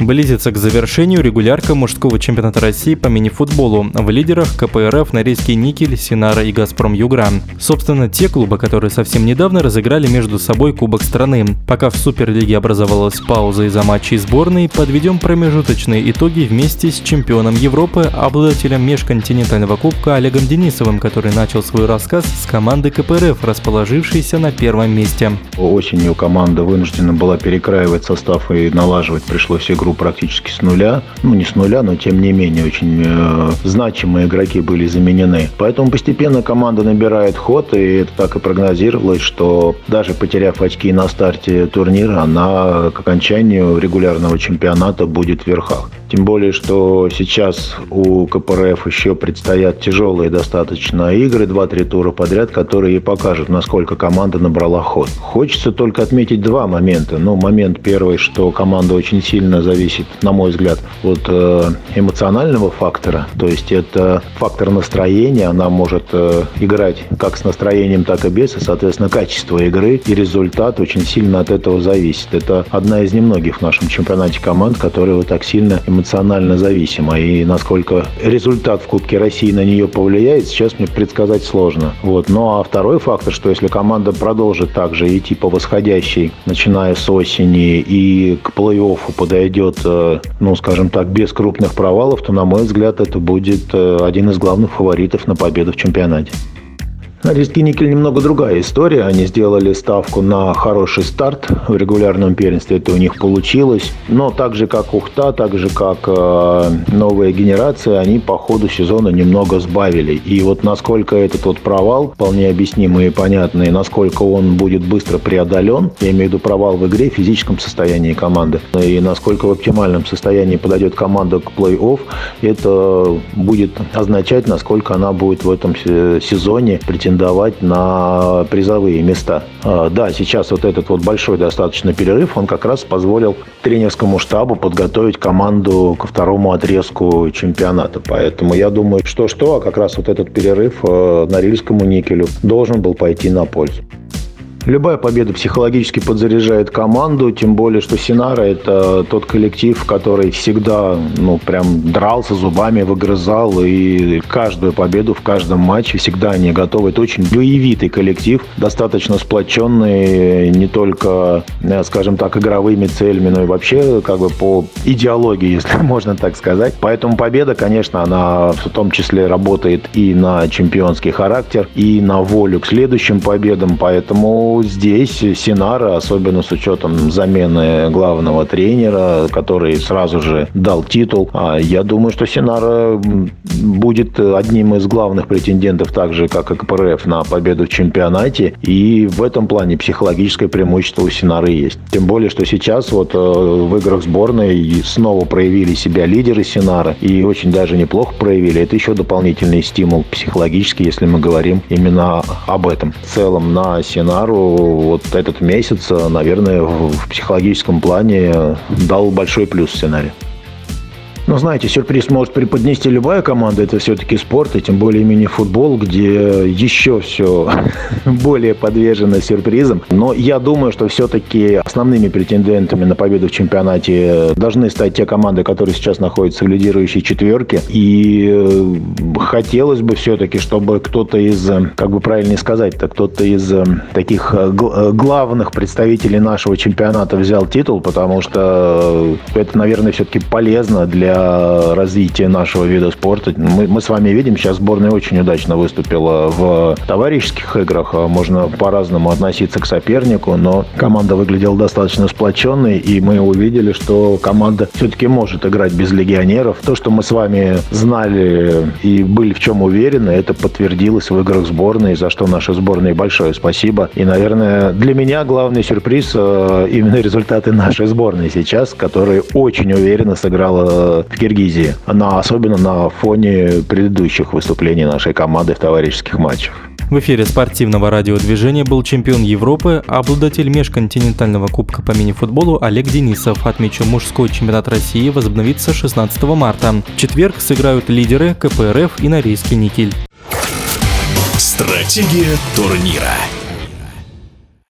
Близится к завершению регулярка мужского чемпионата России по мини-футболу. В лидерах КПРФ, Норильский Никель, Синара и Газпром Югра. Собственно, те клубы, которые совсем недавно разыграли между собой Кубок страны. Пока в Суперлиге образовалась пауза из-за матчей сборной, подведем промежуточные итоги вместе с чемпионом Европы, обладателем межконтинентального кубка Олегом Денисовым, который начал свой рассказ с команды КПРФ, расположившейся на первом месте. Осенью команда вынуждена была перекраивать состав и налаживать пришлось игру практически с нуля. Ну, не с нуля, но тем не менее очень э, значимые игроки были заменены. Поэтому постепенно команда набирает ход, и это так и прогнозировалось, что даже потеряв очки на старте турнира, она к окончанию регулярного чемпионата будет в верхах. Тем более, что сейчас у КПРФ еще предстоят тяжелые достаточно игры, 2-3 тура подряд, которые покажут, насколько команда набрала ход. Хочется только отметить два момента. Ну, момент первый, что команда очень сильно зависит на мой взгляд, от э, эмоционального фактора. То есть это фактор настроения. Она может э, играть как с настроением, так и без. И, соответственно, качество игры и результат очень сильно от этого зависит. Это одна из немногих в нашем чемпионате команд, которая вот так сильно эмоционально зависима. И насколько результат в Кубке России на нее повлияет, сейчас мне предсказать сложно. Вот. Ну а второй фактор, что если команда продолжит также идти по восходящей, начиная с осени и к плей-оффу подойдет э, ну, скажем так, без крупных провалов, то, на мой взгляд, это будет э, один из главных фаворитов на победу в чемпионате. Норильский никель немного другая история. Они сделали ставку на хороший старт в регулярном первенстве. Это у них получилось. Но так же, как Ухта, так же, как э, новая генерация, они по ходу сезона немного сбавили. И вот насколько этот вот провал, вполне объяснимый и понятный, насколько он будет быстро преодолен, я имею в виду провал в игре, в физическом состоянии команды, и насколько в оптимальном состоянии подойдет команда к плей-офф, это будет означать, насколько она будет в этом сезоне претендовать претендовать на призовые места. А, да, сейчас вот этот вот большой достаточно перерыв, он как раз позволил тренерскому штабу подготовить команду ко второму отрезку чемпионата. Поэтому я думаю, что-что, а как раз вот этот перерыв э, Норильскому никелю должен был пойти на пользу. Любая победа психологически подзаряжает команду, тем более, что Синара – это тот коллектив, который всегда, ну, прям дрался зубами, выгрызал, и каждую победу в каждом матче всегда они готовы. Это очень боевитый коллектив, достаточно сплоченный не только, э, скажем так, игровыми целями, но и вообще как бы по идеологии, если можно так сказать. Поэтому победа, конечно, она в том числе работает и на чемпионский характер, и на волю к следующим победам, поэтому здесь Синара, особенно с учетом замены главного тренера, который сразу же дал титул, а я думаю, что Синара будет одним из главных претендентов, так же, как и КПРФ, на победу в чемпионате. И в этом плане психологическое преимущество у Синары есть. Тем более, что сейчас вот э, в играх сборной снова проявили себя лидеры Синара. И очень даже неплохо проявили. Это еще дополнительный стимул психологический, если мы говорим именно об этом. В целом на Синару вот этот месяц, наверное, в психологическом плане дал большой плюс сценарию. Но знаете, сюрприз может преподнести любая команда, это все-таки спорт, и тем более мини-футбол, где еще все более подвержено сюрпризам. Но я думаю, что все-таки основными претендентами на победу в чемпионате должны стать те команды, которые сейчас находятся в лидирующей четверке. И э, хотелось бы все-таки, чтобы кто-то из, как бы правильнее сказать-то, кто-то из э, таких э, главных представителей нашего чемпионата взял титул, потому что это, наверное, все-таки полезно для развития нашего вида спорта. Мы, мы с вами видим, сейчас сборная очень удачно выступила в товарищеских играх. Можно по-разному относиться к сопернику, но команда выглядела достаточно сплоченной, и мы увидели, что команда все-таки может играть без легионеров. То, что мы с вами знали и были в чем уверены, это подтвердилось в играх сборной, за что нашей сборной большое спасибо. И, наверное, для меня главный сюрприз э, именно результаты нашей сборной сейчас, которая очень уверенно сыграла в Киргизии. Она особенно на фоне предыдущих выступлений нашей команды в товарищеских матчах. В эфире спортивного радиодвижения был чемпион Европы, обладатель межконтинентального кубка по мини-футболу Олег Денисов. Отмечу, мужской чемпионат России возобновится 16 марта. В четверг сыграют лидеры КПРФ и Норильский никель. Стратегия турнира.